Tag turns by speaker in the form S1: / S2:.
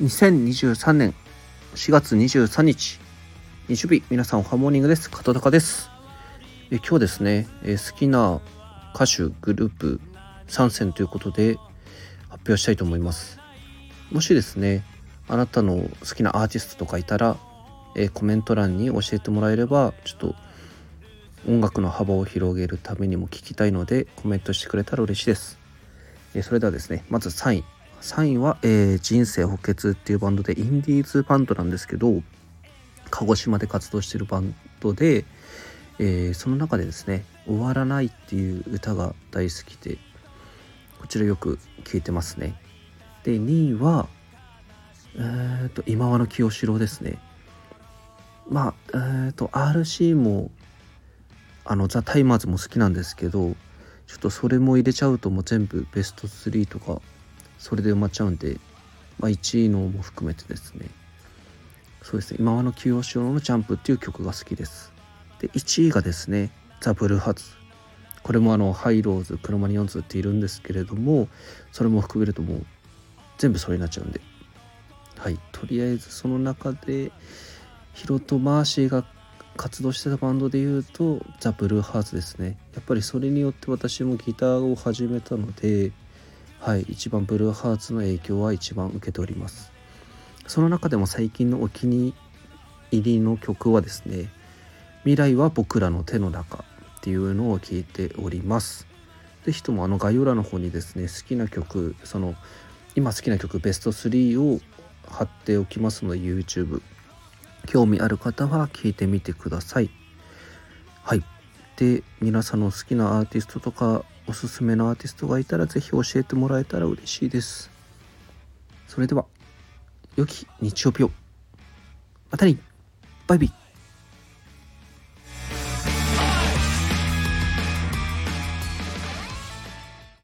S1: 2023年4月23日日曜日皆さんおはモーニングです。片高です。え今日ですねえ好きな歌手グループ参戦ということで発表したいと思います。もしですねあなたの好きなアーティストとかいたらえコメント欄に教えてもらえればちょっと音楽の幅を広げるためにも聞きたいのでコメントしてくれたら嬉しいです。えそれではですねまず3位。3位は、えー、人生補欠っていうバンドでインディーズバンドなんですけど鹿児島で活動してるバンドで、えー、その中でですね「終わらない」っていう歌が大好きでこちらよく聴いてますね。で2位はえーと、今和の清志郎ですね。まあえーと RC もあのザ・タイマーズも好きなんですけどちょっとそれも入れちゃうともう全部ベスト3とかそれで埋まっちゃうんで、まあ、1位のも含めてですね。そうですね。忌野清志郎の「ジャンプ」っていう曲が好きです。で1位がですねザ・ブルーハーツ。これもあのハイローズクロマニオンズっているんですけれどもそれも含めるともう全部それになっちゃうんで。はい。とりあえずその中でヒロとマーシーが活動してたバンドでいうとザ・ブルーハーツですね。やっぱりそれによって私もギターを始めたのではい。一番ブルーハーツの影響は一番受けております。その中でも最近のお気に入りの曲はですね未来は僕らの手の中っていうのを聞いております。是非ともあの概要欄の方にですね好きな曲その今好きな曲ベスト3を貼っておきますので YouTube 興味ある方は聞いてみてください。はい。で皆さんの好きなアーティストとかおすすめのアーティストがいたら是非教えてもらえたら嬉しいです。それでは良き日曜日を。またにバイビー。